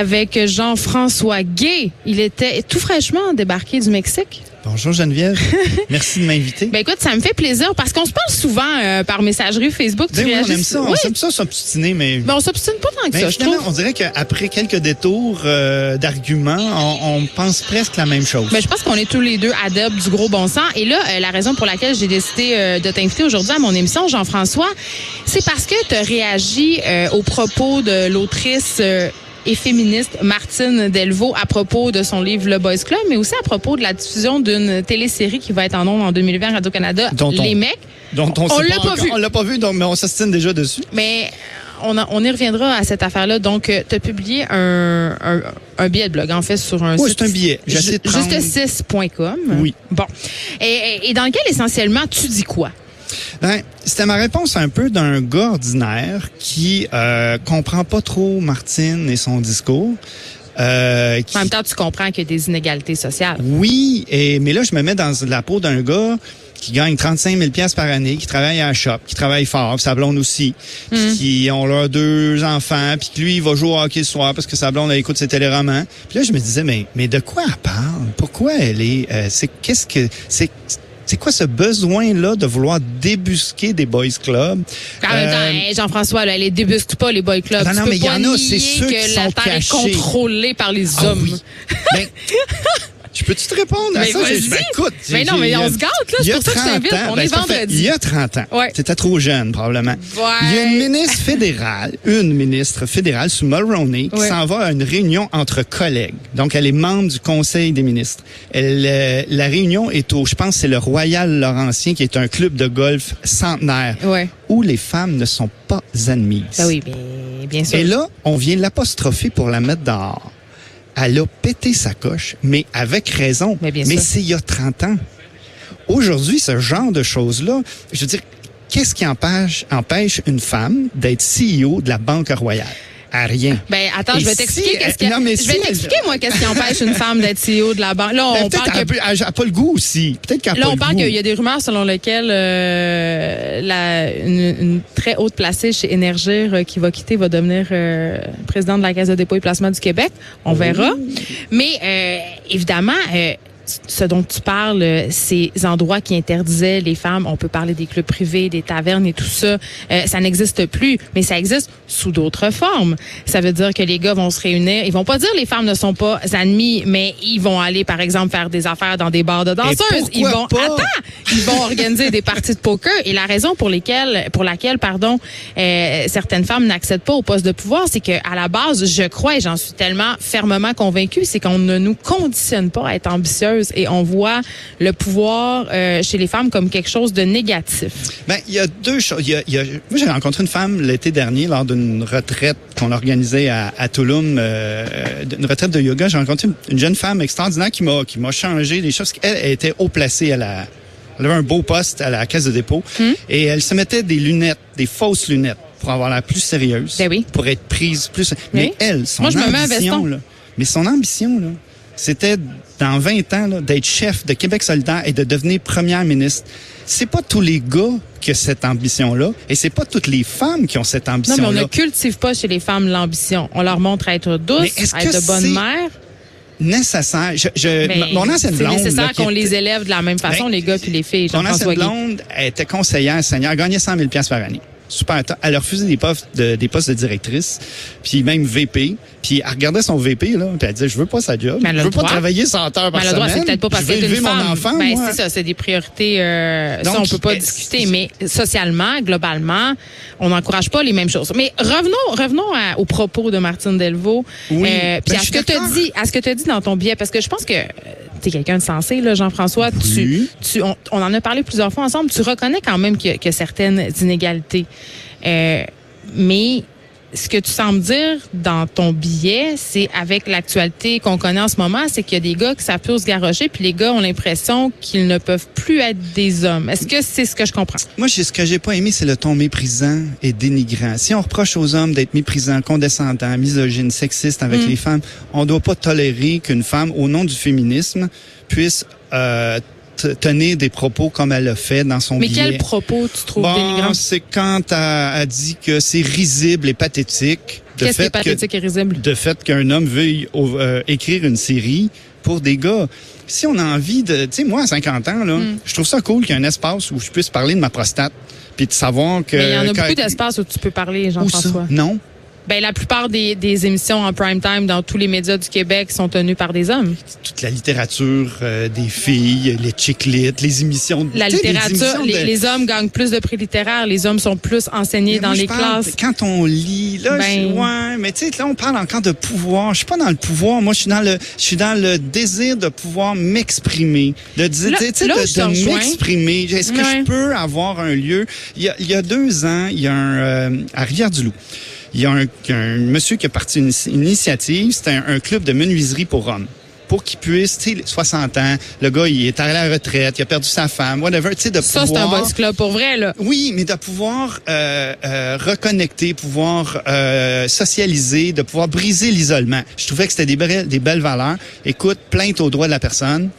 Avec Jean-François Gay. Il était tout fraîchement débarqué du Mexique. Bonjour Geneviève. Merci de m'inviter. Ben écoute, ça me fait plaisir parce qu'on se parle souvent euh, par messagerie Facebook. Ben oui, on aime ça, on aime ça s'obstiner, mais. Ben on s'obstine pas tant que ben, ça. Finalement, on dirait qu'après quelques détours euh, d'arguments, on, on, pense presque la même chose. Ben je pense qu'on est tous les deux adeptes du gros bon sens. Et là, euh, la raison pour laquelle j'ai décidé de t'inviter aujourd'hui à mon émission, Jean-François, c'est parce que tu as réagi au propos de l'autrice et féministe Martine Delvaux à propos de son livre Le Boys Club, mais aussi à propos de la diffusion d'une télésérie qui va être en ondes en 2020 à Radio-Canada, Les Mecs. Dont on, on l'a pas, vu. On l'a pas vu, donc, mais on s'astine déjà dessus. Mais on, on, y reviendra à cette affaire-là. Donc, euh, tu as publié un, un, un, billet de blog, en fait, sur un oui, site. c'est un billet. Juste6.com. Oui. Bon. Et, et dans lequel, essentiellement, tu dis quoi? Ben, c'était ma réponse un peu d'un gars ordinaire qui euh, comprend pas trop Martine et son discours. Euh, qui... En même temps, tu comprends qu'il y a des inégalités sociales. Oui, et mais là, je me mets dans la peau d'un gars qui gagne 35 000 pièces par année, qui travaille à la shop, qui travaille fort, sa blonde aussi, mm. qui ont leurs deux enfants, puis que lui, il va jouer au hockey le soir parce que sa blonde, elle écoute ses téléromans. Puis là, je me disais, mais, mais de quoi elle parle? Pourquoi elle est... Euh, c'est Qu'est-ce que... c'est c'est quoi ce besoin-là de vouloir débusquer des boys clubs? En même temps, euh, Jean-François, elle les débusque pas, les boys clubs. Non, non, mais il y en a, c'est ceux que qui la sont terre cachés. est contrôlée par les ah, hommes. Oui. ben, je peux-tu te répondre à mais ça? Ben, écoute, mais non, mais on se gâte, là. C'est pour ça que je t'invite. On ben, est vendredi. il y a 30 ans. Ouais. T'étais trop jeune, probablement. Ouais. Il y a une ministre fédérale, une ministre fédérale sous Mulroney, qui Ouais. s'en va à une réunion entre collègues. Donc, elle est membre du Conseil des ministres. Elle, euh, la réunion est au, je pense, c'est le Royal Laurentien, qui est un club de golf centenaire, Ouais. où les femmes ne sont pas admises. Ben oui, bien, bien sûr. Et là, on vient l'apostropher pour la mettre dehors. Elle a pété sa coche, mais avec raison. Mais bien sûr. c'est il y a 30 ans. Aujourd'hui, ce genre de choses-là, je veux dire, qu'est-ce qui empêche, empêche une femme d'être CEO de la Banque Royale? À rien. Ben attends, Et je vais t'expliquer qu'est-ce qui non, mais je si vais elle- t'expliquer moi qu'est-ce qui empêche une femme d'être CEO de la banque. Là, Ben, on peut-être parle qu'elle que a pas le goût aussi. Peut-être qu'elle a Là, on le parle qu'il y a des rumeurs selon lesquelles euh, la, une, une très haute placée chez Énergir euh, qui va quitter va devenir euh, présidente de la Caisse de dépôt et placement du Québec. On verra. Mais euh, évidemment, euh, ce dont tu parles, euh, ces endroits qui interdisaient les femmes, on peut parler des clubs privés, des tavernes et tout ça, euh, ça n'existe plus, mais ça existe sous d'autres formes. Ça veut dire que les gars vont se réunir, ils vont pas dire les femmes ne sont pas admis, mais ils vont aller par exemple faire des affaires dans des bars de danseuses. Ils vont pas? attends, ils vont organiser des parties de poker et la raison pour lesquelles pour laquelle pardon euh, certaines femmes n'accèdent pas au poste de pouvoir, c'est que à la base, je crois et j'en suis tellement fermement convaincue, c'est qu'on ne nous conditionne pas à être et on voit le pouvoir euh, chez les femmes comme quelque chose de négatif. Ben, il y a deux choses. Il y a, il y a- moi, j'ai rencontré une femme l'été dernier lors d'une retraite qu'on organisait à, à Tulum, euh, une retraite de yoga. J'ai rencontré une, une jeune femme extraordinaire qui m'a qui m'a changé les choses. Elle, elle était haut placée à la elle avait un beau poste à la caisse de dépôt et elle se mettait des lunettes, des fausses lunettes pour avoir l'air plus sérieuse, Ben oui. pour être prise plus. Mais Oui. elle, son Moi, je me mets ambition, là, mais son ambition là, c'était dans 20 ans d'être chef de Québec solidaire et de devenir première ministre. C'est pas tous les gars qui ont cette ambition-là et c'est pas toutes les femmes qui ont cette Non, mais ambition-là. on ne cultive pas chez les femmes l'ambition. On leur montre à être est-ce à être de bonnes c'est mères. Nécessaire? Je, je, mon ancienne blonde. C'est nécessaire qu'on les élève de la même façon, Ben, les gars puis les filles. Mon ancienne blonde était conseillère senior, gagnait 100 000 pièces par année. Super. Elle a refusé des postes de, des postes de directrice, puis même VP. Puis elle regardait son VP, là, puis elle disait, je veux pas sa job. Je veux pas travailler 100 heures par Mais elle a le droit, semaine. c'est peut-être pas parce est une femme. mon enfant, ben, c'est ça, c'est des priorités. Euh, ça, Donc, on peut pas euh, discuter, mais socialement, globalement, on n'encourage pas les mêmes choses. Mais revenons, revenons à- aux propos de Martine Delvaux. Oui. Euh, puis Ben, à ce que dit, à ce que tu dit dans ton billet, parce que je pense que tu es quelqu'un de sensé, là, Jean-François. Tu, tu, on, on en a parlé plusieurs fois ensemble. Tu reconnais quand même qu'il y, a certaines inégalités. Euh, mais ce que tu sembles dire dans ton billet, c'est avec l'actualité qu'on connaît en ce moment, c'est qu'il y a des gars qui savent plus se garrocher, puis les gars ont l'impression qu'ils ne peuvent plus être des hommes. Est-ce que c'est ce que je comprends? Moi, ce que j'ai pas aimé, c'est le ton méprisant et dénigrant. Si on reproche aux hommes d'être méprisants, condescendants, misogynes, sexistes Mm. avec les femmes, on doit pas tolérer qu'une femme, au nom du féminisme, puisse euh, tenir des propos comme elle l'a fait dans son Mais billet. quel propos tu trouves Bon, c'est quand elle a dit que c'est risible et pathétique. de Qu'est-ce qui est que- pathétique et risible? de fait qu'un homme veuille euh, écrire une série pour des gars. Si on a envie de, tu sais, moi à 50 ans là, Hmm. je trouve ça cool qu'il y ait un espace où je puisse parler de ma prostate, puis de savoir que. Mais il y en a beaucoup d'espaces où tu peux parler? Jean-François. Non. Ben, la plupart des, des émissions en prime time dans tous les médias du Québec sont tenues par des hommes. Toute la littérature euh, des filles, les chick lit, les émissions. de- La littérature, émissions les, de- les hommes gagnent plus de prix littéraires, les hommes sont plus enseignés Mais dans moi, les parle- classes. Quand on lit, là, Ben- je- ouais, mais tu sais, là, on parle encore de pouvoir. Je suis pas dans le pouvoir. Moi, je suis dans le, je suis dans le désir de pouvoir m'exprimer, de dire, de, de m'exprimer. Est-ce que je peux avoir un lieu? Il y a, il y a deux ans, il y a un euh, à Rivière-du-Loup. Il y a un, un monsieur qui a parti une, une initiative. C'était un, un club de menuiserie pour hommes pour qu'il puisse, tu sais, 60 ans, le gars, il est à la retraite, il a perdu sa femme, whatever, tu sais, de Ça, c'est pouvoir... un boss club pour vrai, là. Oui, mais de pouvoir euh, euh, reconnecter, pouvoir euh, socialiser, de pouvoir briser l'isolement. Je trouvais que c'était des belles, des belles valeurs. Écoute, plainte aux droits de la personne.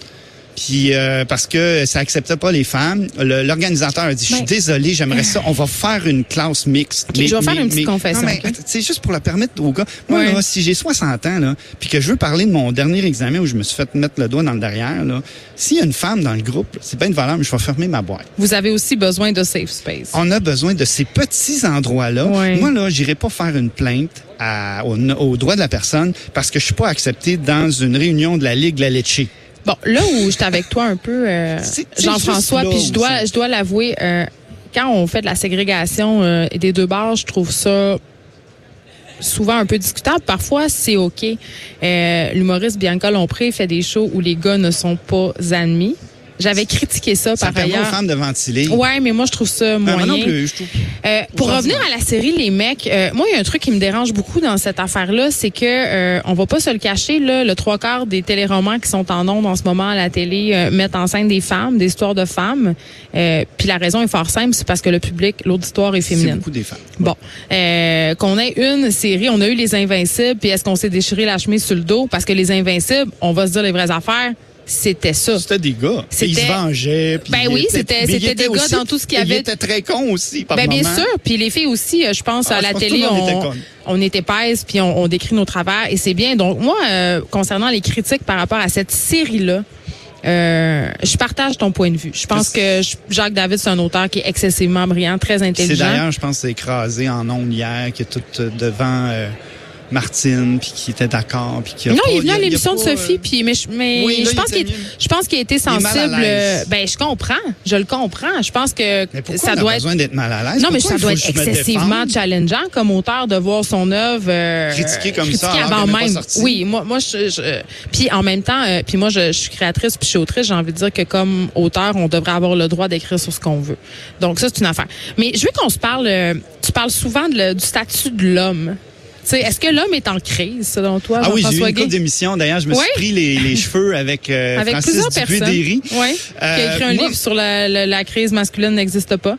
Puis euh, parce que ça acceptait pas les femmes, le- l'organisateur a dit je suis Ouais. désolé, j'aimerais ça, on va faire une classe mixte. Ok, je vais faire une petite confession, Non, mais attends, c'est juste pour la permettre aux gars. Moi Ouais. là, si j'ai 60 ans là, puis que je veux parler de mon dernier examen où je me suis fait mettre le doigt dans le derrière là, s'il y a une femme dans le groupe, là, c'est pas une valeur, mais je vais fermer ma boîte. Vous avez aussi besoin de safe space. On a besoin de ces petits endroits-là. Ouais. Moi, là, j'irai pas faire une plainte à, au, au droit de la personne parce que je suis pas accepté dans une réunion de la Ligue de la Lecce. Bon, là où j'étais avec toi un peu, euh, Jean-François, puis je dois, je dois l'avouer, euh, quand on fait de la ségrégation euh, des deux bars, je trouve ça souvent un peu discutable. Parfois, c'est OK. Euh, L'humoriste Bianca Lompré fait des shows où les gars ne sont pas admis. J'avais critiqué ça, Ça par permet aux ailleurs. femmes de ventiler. Ouais, mais moi, je trouve ça Ben, moyen. moi non plus, je trouve. Euh, pour revenir à la série Les Mecs, euh, moi il y a un truc qui me dérange beaucoup dans cette affaire-là, c'est que euh, on va pas se le cacher là, le trois quarts des téléromans qui sont en ondes en ce moment à la télé euh, mettent en scène des femmes, des histoires de femmes. Euh, Puis la raison est fort simple, c'est parce que le public, l'auditoire est C'est féminine. beaucoup des femmes. Bon, euh, qu'on ait une série, on a eu les Invincibles, puis est-ce qu'on s'est déchiré la chemise sur le dos? Parce que les Invincibles, on va se dire les vraies affaires, c'était ça. C'était des gars. Ils se vengeaient. puis Ben ils oui, étaient- c'était- ils des gars aussi- dans tout ce qu'il y Ils avait. étaient très cons aussi, par Ben bien sûr, puis les filles aussi, euh, je pense Ah, à je la pense télé, on, on est épaisse, puis on, on décrit nos travers, et c'est bien. Donc moi, euh, concernant les critiques par rapport à cette série-là, euh, je partage ton point de vue. Je pense que Jacques David, c'est un auteur qui est excessivement brillant, très C'est intelligent. d'ailleurs, je pense, c'est écrasé en ondes hier, qui est tout euh, devant euh, Martine, puis qui était d'accord, puis qui a Non, pas- il est venu a- à a l'émission de pas, Sophie, euh, puis mais je, mais Oui, là, je pense qu'il je pense qu'il a été sensible. euh, Ben je comprends, je le comprends. Je pense que Mais ça on a doit être besoin d'être mal à l'aise? Non, mais ça doit être excessivement challengeant comme auteur de voir son œuvre euh, Critiquée comme ça, critiquée alors avant pas même. Oui, moi, moi, je, je- puis en même temps, euh, puis moi, je, je suis créatrice puis je suis autrice. J'ai envie de dire que comme auteur, on devrait avoir le droit d'écrire sur ce qu'on veut. Donc ça, c'est une affaire. Mais je veux qu'on se parle. euh, tu parles souvent de le- du statut de l'homme. Tu sais, est-ce que l'homme est en crise, selon toi, Ah oui, j'ai eu une couple d'émissions. D'ailleurs, je me suis pris les, les cheveux avec, euh, Avec Francis plusieurs personnes. Oui. qui a écrit Euh, un moi- livre sur la, la- la crise masculine n'existe pas.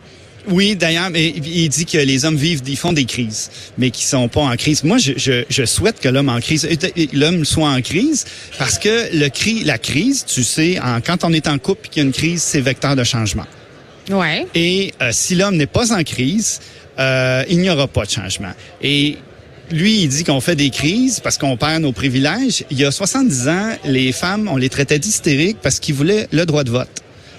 Oui, d'ailleurs, mais il dit que les hommes vivent, ils font des crises, mais qui sont pas en crise. Moi, je, je, je souhaite que l'homme en crise, euh, l'homme soit en crise, parce que le cri, la crise, tu sais, en, quand on est en couple et qu'il y a une crise, c'est vecteur de changement. Ouais. Et euh, si l'homme n'est pas en crise, euh, il n'y aura pas de changement. Et lui, il dit qu'on fait des crises parce qu'on perd nos privilèges. Il y a 70 ans, les femmes, on les traitait d'hystériques parce qu'ils voulaient le droit de vote.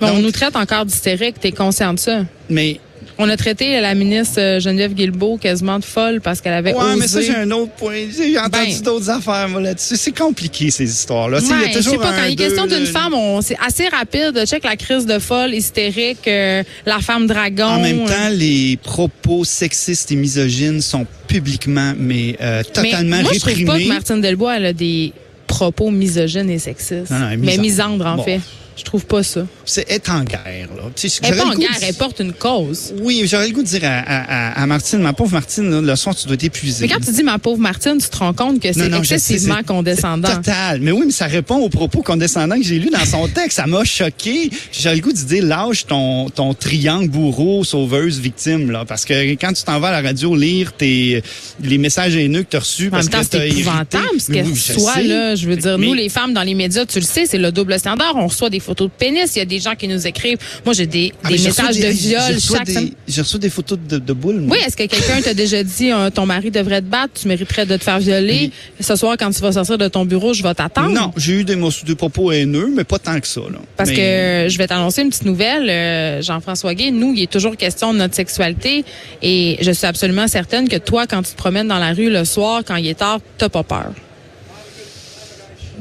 Bon, on nous traite encore d'hystérique. T'es conscient de ça? mais On a traité la ministre euh, Geneviève Guilbeault quasiment de folle parce qu'elle avait Ouais, osé. mais ça, j'ai un autre point. J'ai entendu Ben. d'autres affaires, moi, là-dessus. C'est compliqué, ces histoires-là. Sais, il y a Ouais, je toujours sais pas, un, quand il est question d'une femme, c'est assez rapide. Check la crise de folle, hystérique, euh, la femme dragon. En même temps, euh. les propos sexistes et misogynes sont publiquement, mais euh, totalement mais moi, je trouve pas réprimés. que Martine Delbois elle a des propos misogynes et sexistes. Non, non, mais misandre. misandre, en Bon. fait. Je trouve pas ça. C'est être en guerre, là. Elle est j'aurais pas en guerre, de- elle porte une cause. Oui, j'aurais le goût de dire à, à- à- Martine, ma pauvre Martine, là, le soir, tu dois t'épuiser. Mais quand tu dis ma pauvre Martine, tu te rends compte que c'est sais, excessivement condescendant. Total. Mais oui, mais ça répond aux propos condescendants que j'ai lus dans son texte. Ça m'a choqué. J'ai le goût de dire, lâche ton, ton triangle bourreau, sauveuse, victime, là. Parce que quand tu t'en vas à la radio lire tes, les messages haineux que tu as reçus En parce même temps, que c'est épouvantable ce qu'elle oui, soit là. Je veux dire, Mais- nous, les femmes dans les médias, tu le sais, c'est le double standard. On reçoit des photos de pénis. Il y a des gens qui nous écrivent. Moi, j'ai des, Ah, des messages des- de viol reçu chaque des- semaine. J'ai reçu des photos de, de boules, moi. Oui, est-ce que quelqu'un t'a déjà dit euh, ton mari devrait te battre, tu mériterais de te faire violer? Ce soir, quand tu vas sortir de ton bureau, je vais t'attendre. Non, j'ai eu des, des propos haineux, mais pas tant que ça, là. Parce Mais- que euh, je vais t'annoncer une petite nouvelle, euh, Jean-François Gay. Nous, il est toujours question de notre sexualité et je suis absolument certaine que toi, quand tu te promènes dans la rue le soir, quand il est tard, t'as pas peur.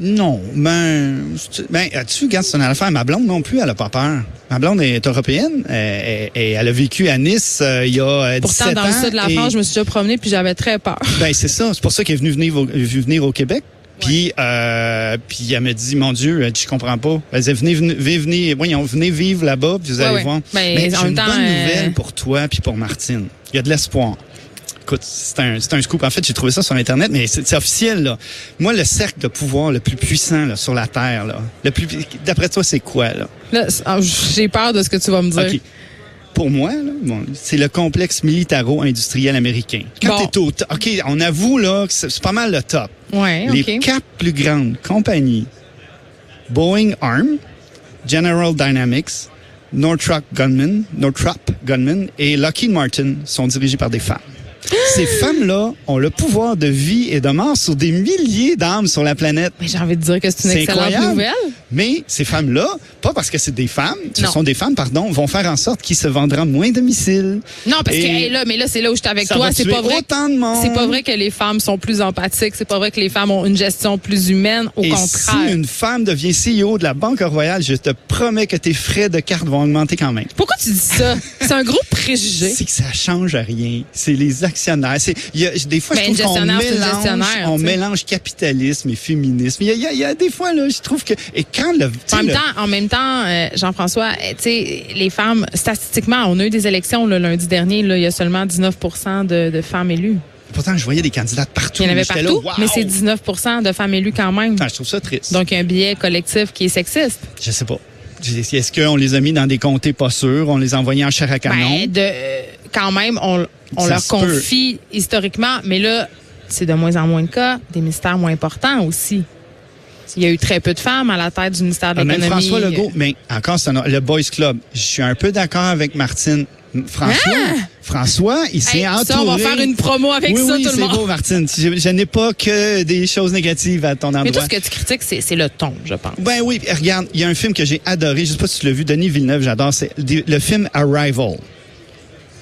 Non, ben, ben, tu regardes, c'est une affaire. Ma blonde non plus, elle a pas peur. Ma blonde est européenne euh, et, et elle a vécu à Nice euh, il y a euh, 17 Pourtant, dans le sud de la et- France, je me suis déjà promenée puis j'avais très peur. Ben c'est ça, c'est pour ça qu'elle est venue venir au, venue venir au Québec. Puis, euh, puis elle me dit, mon Dieu, dit, je comprends pas. Elle disait, venez, venez, venez, voyons, venez vivre là-bas, puis vous Ouais, allez ouais. voir. Ben, Mais en j'ai une temps, bonne euh, nouvelle pour toi puis pour Martine. Il y a de l'espoir. Écoute, c'est un, c'est un scoop. En fait, j'ai trouvé ça sur Internet, mais c'est c'est officiel. Là. Moi, le cercle de pouvoir le plus puissant là, sur la Terre, là, le plus, d'après toi, c'est quoi? Là? Là, ah, j'ai peur de ce que tu vas me dire. OK. Pour moi, là, bon, c'est le complexe militaro-industriel américain. Quand Bon. t'es au top, OK, on avoue là, que c'est c'est pas mal le top. Ouais, Les quatre plus grandes compagnies, Boeing Arm, General Dynamics, Northrop Grumman, Northrop Grumman et Lockheed Martin sont dirigées par des femmes. Ces femmes-là ont le pouvoir de vie et de mort sur des milliers d'âmes sur la planète. Mais j'ai envie de dire que c'est une excellente incroyable. nouvelle. Mais ces femmes-là, pas parce que c'est des femmes, ce Non. sont des femmes, pardon, vont faire en sorte qu'ils se vendront moins de missiles. Non, parce que hey, là, mais là, c'est là où je suis avec toi. C'est pas vrai. autant de monde. C'est pas vrai que les femmes sont plus empathiques. C'est pas vrai que les femmes ont une gestion plus humaine. Au Et contraire. si une femme devient CEO de la Banque Royale, je te promets que tes frais de carte vont augmenter quand même. Pourquoi tu dis ça? C'est un gros préjugé. C'est que ça change rien. C'est les actionnaires. C'est, y a, des fois, Ben, je trouve qu'on mélange, on mélange capitalisme et féminisme. Il y a, y y des fois, là, je trouve que, et quand le, En même le- temps, en même temps, euh, Jean-François, tu sais, les femmes, statistiquement, on a eu des élections le lundi dernier. Là, il y a seulement 19 de, de femmes élues. pourtant, je voyais des candidates partout. Il y en avait partout, là, wow! mais c'est 19% de femmes élues quand même. Ah, je trouve ça triste. Donc, il y a un biais collectif qui est sexiste. je sais pas. Est-ce qu'on les a mis dans des comtés pas sûrs? On les a envoyés en chair à canon? Ben, de, euh, quand même, on, on leur peut. confie historiquement, mais là, c'est de moins en moins de cas, des mystères moins importants aussi. Il y a eu très peu de femmes à la tête du ministère de Ah, Même l'économie. François Legault, mais encore, c'est un- le Boys Club. Je suis un peu d'accord avec Martine. François, François, il s'est Hey, entouré. ça, on va faire une promo avec oui, ça, oui, tout le c'est monde. beau, Martine. Je, je n'ai pas que des choses négatives à ton endroit. Mais tout ce que tu critiques, c'est c'est le ton, je pense. Ben oui, regarde, il y a un film que j'ai adoré, je sais pas si tu l'as vu, Denis Villeneuve, j'adore, c'est le film Arrival,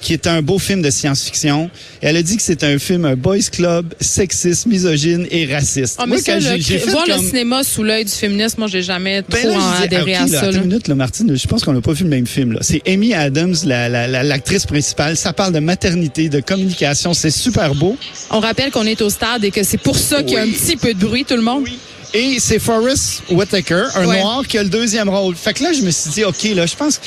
qui est un beau film de science-fiction. Elle a dit que c'est un film un boys club, sexiste, misogyne et raciste. Ah, mais Moi, ça, quand voir comme- le cinéma sous l'œil du féminisme, moi, j'ai jamais Ben trop là, adhéré à là, ça. attends là. une minute, là, Martine, je pense qu'on n'a pas vu le même film. là. C'est Amy Adams, la- la- la- l'actrice principale. Ça parle de maternité, de communication. C'est super beau. On rappelle qu'on est au stade et que c'est pour ça qu'il y a un Oui. petit peu de bruit, tout le monde? Et c'est Forrest Whitaker, un Ouais. noir, qui a le deuxième rôle. Fait que là, je me suis dit, OK, là, je pense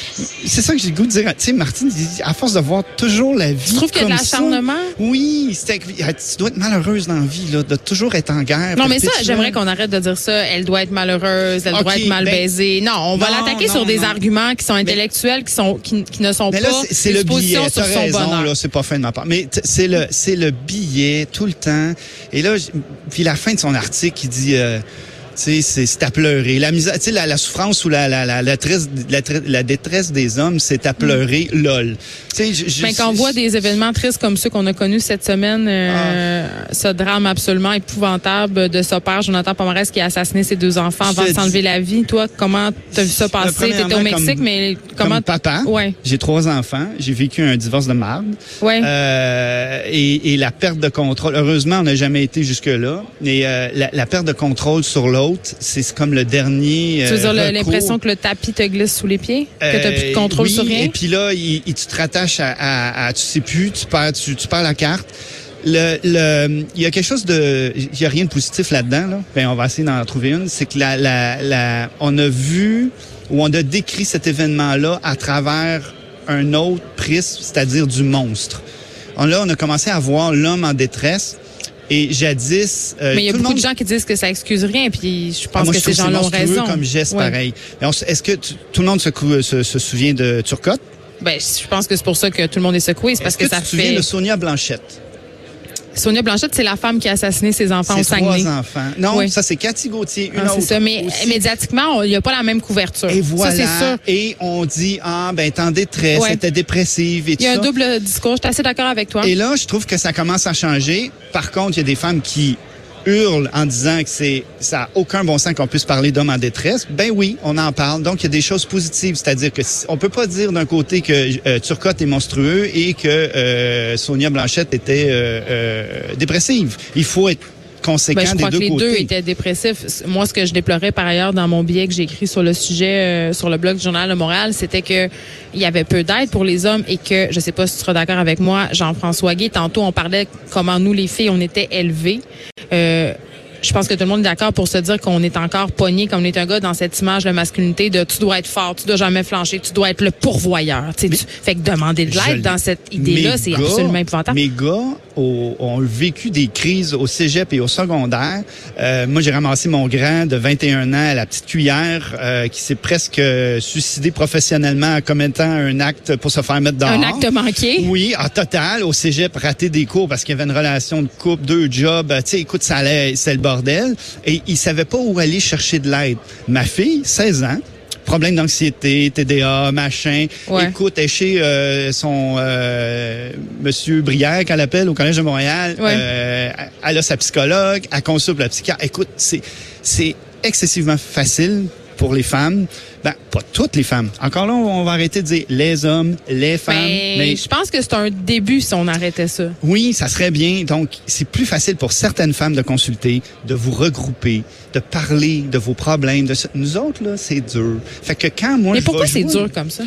c'est ça que j'ai le goût de dire. Tu sais, Martine, à force de voir toujours la vie Tu trouves qu'il y a de l'acharnement? Oui, c'était- tu dois être malheureuse dans la vie, là, de toujours être en guerre. Non, mais ça, j'aimerais qu'on arrête de dire ça. Elle doit être malheureuse, elle doit être mal ben- baisée. Non, on va l'attaquer sur des non. arguments qui sont intellectuels, qui sont qui, qui ne sont Mais pas là, c'est- le billet. sur son raison, bonheur. là, c'est pas fin de ma part. Mais c'est le, c'est le billet tout le temps. Et là, puis la fin de son article, il dit, euh, c'est c'est à pleurer. La misère, la, la souffrance ou la, la, la, la, tresse- la, la détresse des hommes, c'est à pleurer, lol. Je- je- Mais quand on voit des événements tristes comme ceux qu'on a connus cette semaine, euh, ce drame absolument épouvantable de ce père, Jonathan Pomarès, qui a assassiné ses deux enfants avant de s'enlever la vie. Toi, comment t'as vu ça passer? T'étais au Mexique, comme- mais comment... Comme papa, Ouais. j'ai trois enfants, j'ai vécu un divorce de marde. Ouais. Euh, et, et la perte de contrôle. Heureusement, on n'a jamais été jusque-là. Mais euh, la, la perte de contrôle sur l'autre, c'est comme le dernier. tu veux euh, dire l'impression que le tapis te glisse sous les pieds? que t'as plus de Euh, contrôle oui, sur rien? Et puis là, il, il- tu te rattaches à, à- à- tu sais plus, tu perds, tu, tu perds la carte. le, le, il y a quelque chose de, il y a rien de positif là-dedans. Là. Ben, on va essayer d'en trouver une. C'est que la, la, la, on a vu ou on a décrit cet événement-là à travers un autre prisme, c'est-à-dire du monstre. On, là, on a commencé à voir l'homme en détresse. Et jadis, euh, mais il y a beaucoup monde- de gens qui disent que ça excuse rien, puis je Ah, pense moi, que je ces gens-là ont raison. comme geste Ouais. pareil. Est-ce que tu- tout le monde se, cou- se, se souvient de Turcotte? Ben, je pense que c'est pour ça que tout le monde est secoué, c'est parce que, ça tu te souviens fait. de Sonia Blanchette? Sonia Blanchette, c'est la femme qui a assassiné ses enfants au Ses trois Saguenay. enfants. Non, Oui. ça c'est Cathy Gauthier, une Ah, autre. c'est ça, mais aussi. médiatiquement, il n'y a pas la même couverture. Et voilà. Ça, sûr. Et on dit, ah, ben, t'es en détresse, Ouais. était dépressive et tout Il y a un ça. double discours. Je suis assez d'accord avec toi. Et là, je trouve que ça commence à changer. Par contre, il y a des femmes qui hurlent en disant que c'est ça a aucun bon sens qu'on puisse parler d'hommes en détresse. Ben oui, on en parle. Donc, il y a des choses positives. C'est-à-dire que si- on peut pas dire d'un côté que euh, Turcotte est monstrueux et que euh, Sonia Blanchette était euh, euh, dépressive. Il faut être conséquent Ben, je des crois deux que les côtés. deux étaient dépressifs. Moi, ce que je déplorais par ailleurs dans mon billet que j'ai écrit sur le sujet euh, sur le blog du Journal de Montréal, c'était que il y avait peu d'aide pour les hommes et que, je sais pas si tu seras d'accord avec moi, Jean-François Guy, tantôt on parlait comment nous, les filles, on était élevées. Euh, je pense que tout le monde est d'accord pour se dire qu'on est encore pogné, comme on est un gars dans cette image de masculinité de tu dois être fort, tu dois jamais flancher, tu dois être le pourvoyeur. Tu sais, tu- fait que demander de l'aide l'ai- dans cette idée-là, c'est absolument épouvantable. Mes gars au- ont vécu des crises au cégep et au secondaire. Euh, moi, j'ai ramassé mon grand de 21 ans à la petite cuillère euh, qui s'est presque euh, suicidé professionnellement en commettant un acte pour se faire mettre dehors. Un acte manqué? Oui, en total, au cégep, raté des cours parce qu'il y avait une relation de couple, deux jobs. Euh, Tu sais, écoute, ça allait, c'est le bordel. Et il savait pas où aller chercher de l'aide. Ma fille, 16 ans, problème d'anxiété, TDA, machin. Ouais. Écoute, elle est chez euh, son euh, Monsieur Brière, qu'elle appelle au Collège de Montréal. Ouais. Euh, elle a sa psychologue, elle consulte la psychiatre. Écoute, c'est c'est excessivement facile pour les femmes. Ben, pas toutes les femmes. Encore là, on va arrêter de dire les hommes, les femmes. Ben, mais je pense que c'est un début si on arrêtait ça. oui, ça serait bien. Donc, c'est plus facile pour certaines femmes de consulter, de vous regrouper, de parler de vos problèmes. De. Nous autres, là, c'est dur. Fait que quand moi, Mais je pourquoi c'est dur comme ça?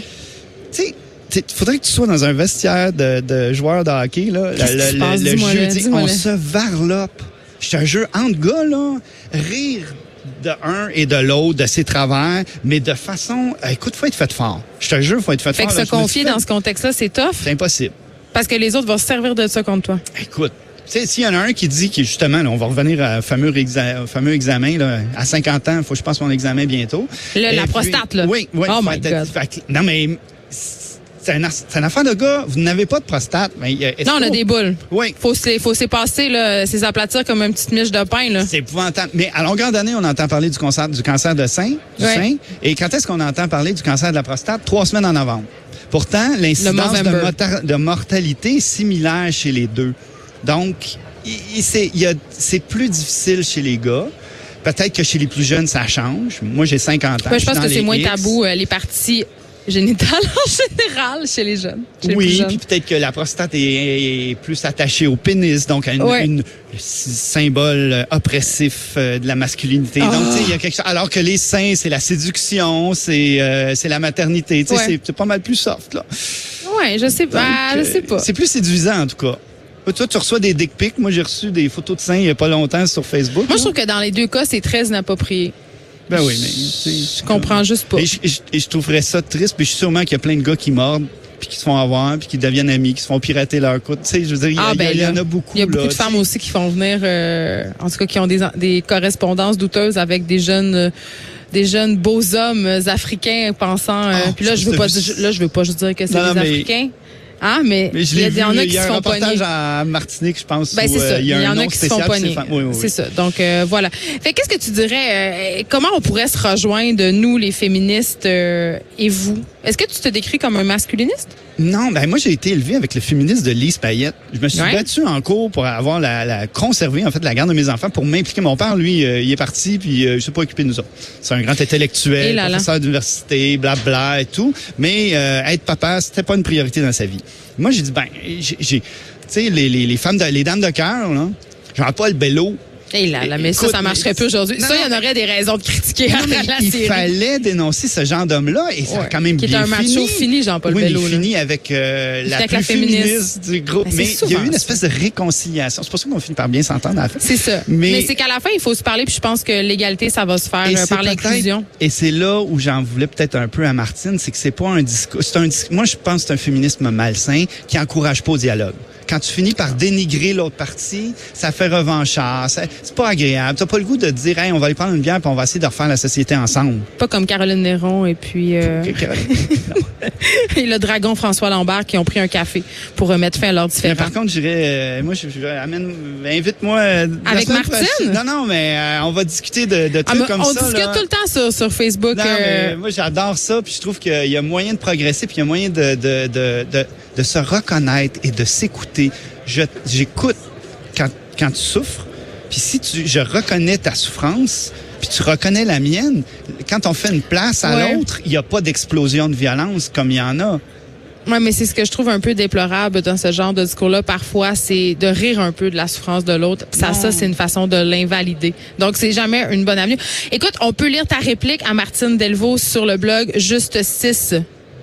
Tu sais, il faudrait que tu sois dans un vestiaire de, de joueurs de hockey, là. Le, le- le le, jeudi, on se varlope. Je te jure, entre gars, là, rire de un et de l'autre, de ses travers, mais de façon, euh, écoute, faut être fait fort. Je te jure, faut être fait, Fait fort. que là. se confier fait- dans ce contexte-là, c'est tough? C'est impossible. parce que les autres vont se servir de ça contre toi. Écoute, s'il y en a un qui dit que justement, là, on va revenir à fameux, exa- au fameux examen, là, à 50 ans, il faut que je passe mon examen bientôt. Le- la puis- prostate, là. Oui, oui. Oh Fait- my God. fait que- non, mais c'est un, c'est une affaire de gars. Vous n'avez pas de prostate. Mais, Non, on a des boules. Oui. Faut se, faut s'épasser, là, c'est aplatir comme une petite miche de pain, là. C'est épouvantable. Mais à longueur d'année, on entend parler du cancer, du cancer de sein, du sein. Et quand est-ce qu'on entend parler du cancer de la prostate? Trois semaines en novembre. Pourtant, l'incidence de, de mortalité est similaire chez les deux. Donc, c'est il y a- c'est plus difficile chez les gars. Peut-être que chez les plus jeunes, ça change. Moi, j'ai 50 ans. Ouais, je pense que c'est moins tabou, euh, les parties génitales en général chez les jeunes. chez les Oui, jeunes. puis peut-être que la prostate est, est plus attachée au pénis, donc à une, Ouais. une- symbole euh, oppressif euh, de la masculinité. Ah. Donc, tu sais, il y a quelque chose. Alors que les seins, c'est la séduction, c'est euh, c'est la maternité. Tu sais, Ouais. c'est- c'est pas mal plus soft là. Ouais, je sais pas. Donc, je euh, sais pas. C'est plus séduisant en tout cas. Euh, Toi, tu reçois des dick pics. Moi, j'ai reçu des photos de seins il y a pas longtemps sur Facebook. Moi, je trouve que dans les deux cas, c'est très inapproprié. Ben oui, mais Je comprends juste pas. Et je, et je- et je trouverais ça triste, puis je suis sûrement qu'il y a plein de gars qui mordent, puis qui se font avoir, puis qui deviennent amis, qui se font pirater leur coude. Tu sais, je veux dire, il y, Ah, il y a- ben il y en a beaucoup. Il y a beaucoup là, de femmes aussi qui font venir, euh, en tout cas, qui ont des, des correspondances douteuses avec des jeunes, euh, des jeunes beaux hommes africains pensant. euh, Oh, puis là, je veux pas, je- là, je veux pas juste dire que c'est des Africains. Ah, mais, Mais je il y a, il y en a il qui y a se un font pogner. reportage à Martinique, je pense. Ben, c'est euh, ça. Il y a un nom qui se font pogner. C'est ça. Donc, euh, voilà. Fait qu'est-ce que tu dirais, euh, comment on pourrait se rejoindre, nous, les féministes, euh, et vous? Est-ce que tu te décris comme un masculiniste? Non, ben moi j'ai été élevé avec le féministe de Lise Payette. Je me suis Ouais. battu en cours pour avoir la, la conserver en fait la garde de mes enfants pour m'impliquer. Mon père lui euh, il est parti puis euh, il s'est pas occupé de nous autres. C'est un grand intellectuel, là là. professeur d'université, blabla et tout, mais euh, être papa c'était pas une priorité dans sa vie. Moi j'ai dit ben j'ai j'ai- tu sais les, les, les femmes de, les dames de cœur là, Jean-Paul Bello Et là, là, mais ça, Écoute, ça marcherait plus aujourd'hui. Ça, il y en aurait des raisons de critiquer Non, mais la il série. fallait dénoncer ce genre d'homme-là et ça a quand même Qui est bien un macho fini. fini, Jean-Paul oui, Bello, finit avec euh, la avec plus la féministe. féministe du groupe. Ben, mais il y a eu une espèce de réconciliation. C'est pour ça qu'on finit par bien s'entendre à la fin. C'est ça. Mais- Mais, c'est qu'à la fin, il faut se parler, puis je pense que l'égalité, ça va se faire euh, par l'inclusion. Et c'est là où j'en voulais peut-être un peu à Martine, c'est que c'est pas un discours. C'est un Moi, je pense que c'est un féminisme malsain qui encourage pas au dialogue. Quand tu finis par dénigrer l'autre partie, ça fait revanchard. ça- C'est pas agréable. T'as pas le goût de dire, hey, on va aller prendre une bière puis on va essayer de refaire la société ensemble. Pas comme Caroline Néron et puis euh, et le dragon François Lambert qui ont pris un café pour remettre fin à leur Mais différend. par contre, j'irais, euh, moi, je, je amène, invite-moi. euh, Avec Martine? prochaine. Non, non, mais euh, on va discuter de, de Ah, trucs mais comme on ça. discute là. tout le temps sur, sur Facebook. Non, euh, mais moi, j'adore ça, puis je trouve qu'il y a moyen de progresser, puis il y a moyen de, de, de, de, de se reconnaître et de s'écouter. Je, j'écoute quand, quand tu souffres, puis si tu, je reconnais ta souffrance, puis tu reconnais la mienne, quand on fait une place à Ouais. l'autre, il n'y a pas d'explosion de violence comme il y en a. Ouais, mais c'est ce que je trouve un peu déplorable dans ce genre de discours-là. Parfois, c'est de rire un peu de la souffrance de l'autre. Ça, Non. ça, c'est une façon de l'invalider. Donc, c'est jamais une bonne avenue. Écoute, on peut lire ta réplique à Martine Delvaux sur le blog Juste 6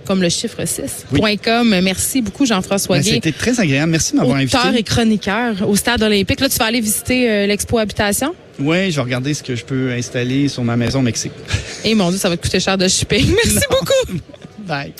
comme le chiffre 6. Oui. point .com. Merci beaucoup, Jean-François Ben, Guay. C'était très agréable. Merci de m'avoir Auteur invité. et chroniqueur au Stade olympique. Là, tu vas aller visiter euh, l'expo Habitation? Oui, je vais regarder ce que je peux installer sur ma maison au Mexique. Et mon Dieu, ça va te coûter cher de shipping. Merci beaucoup. Bye.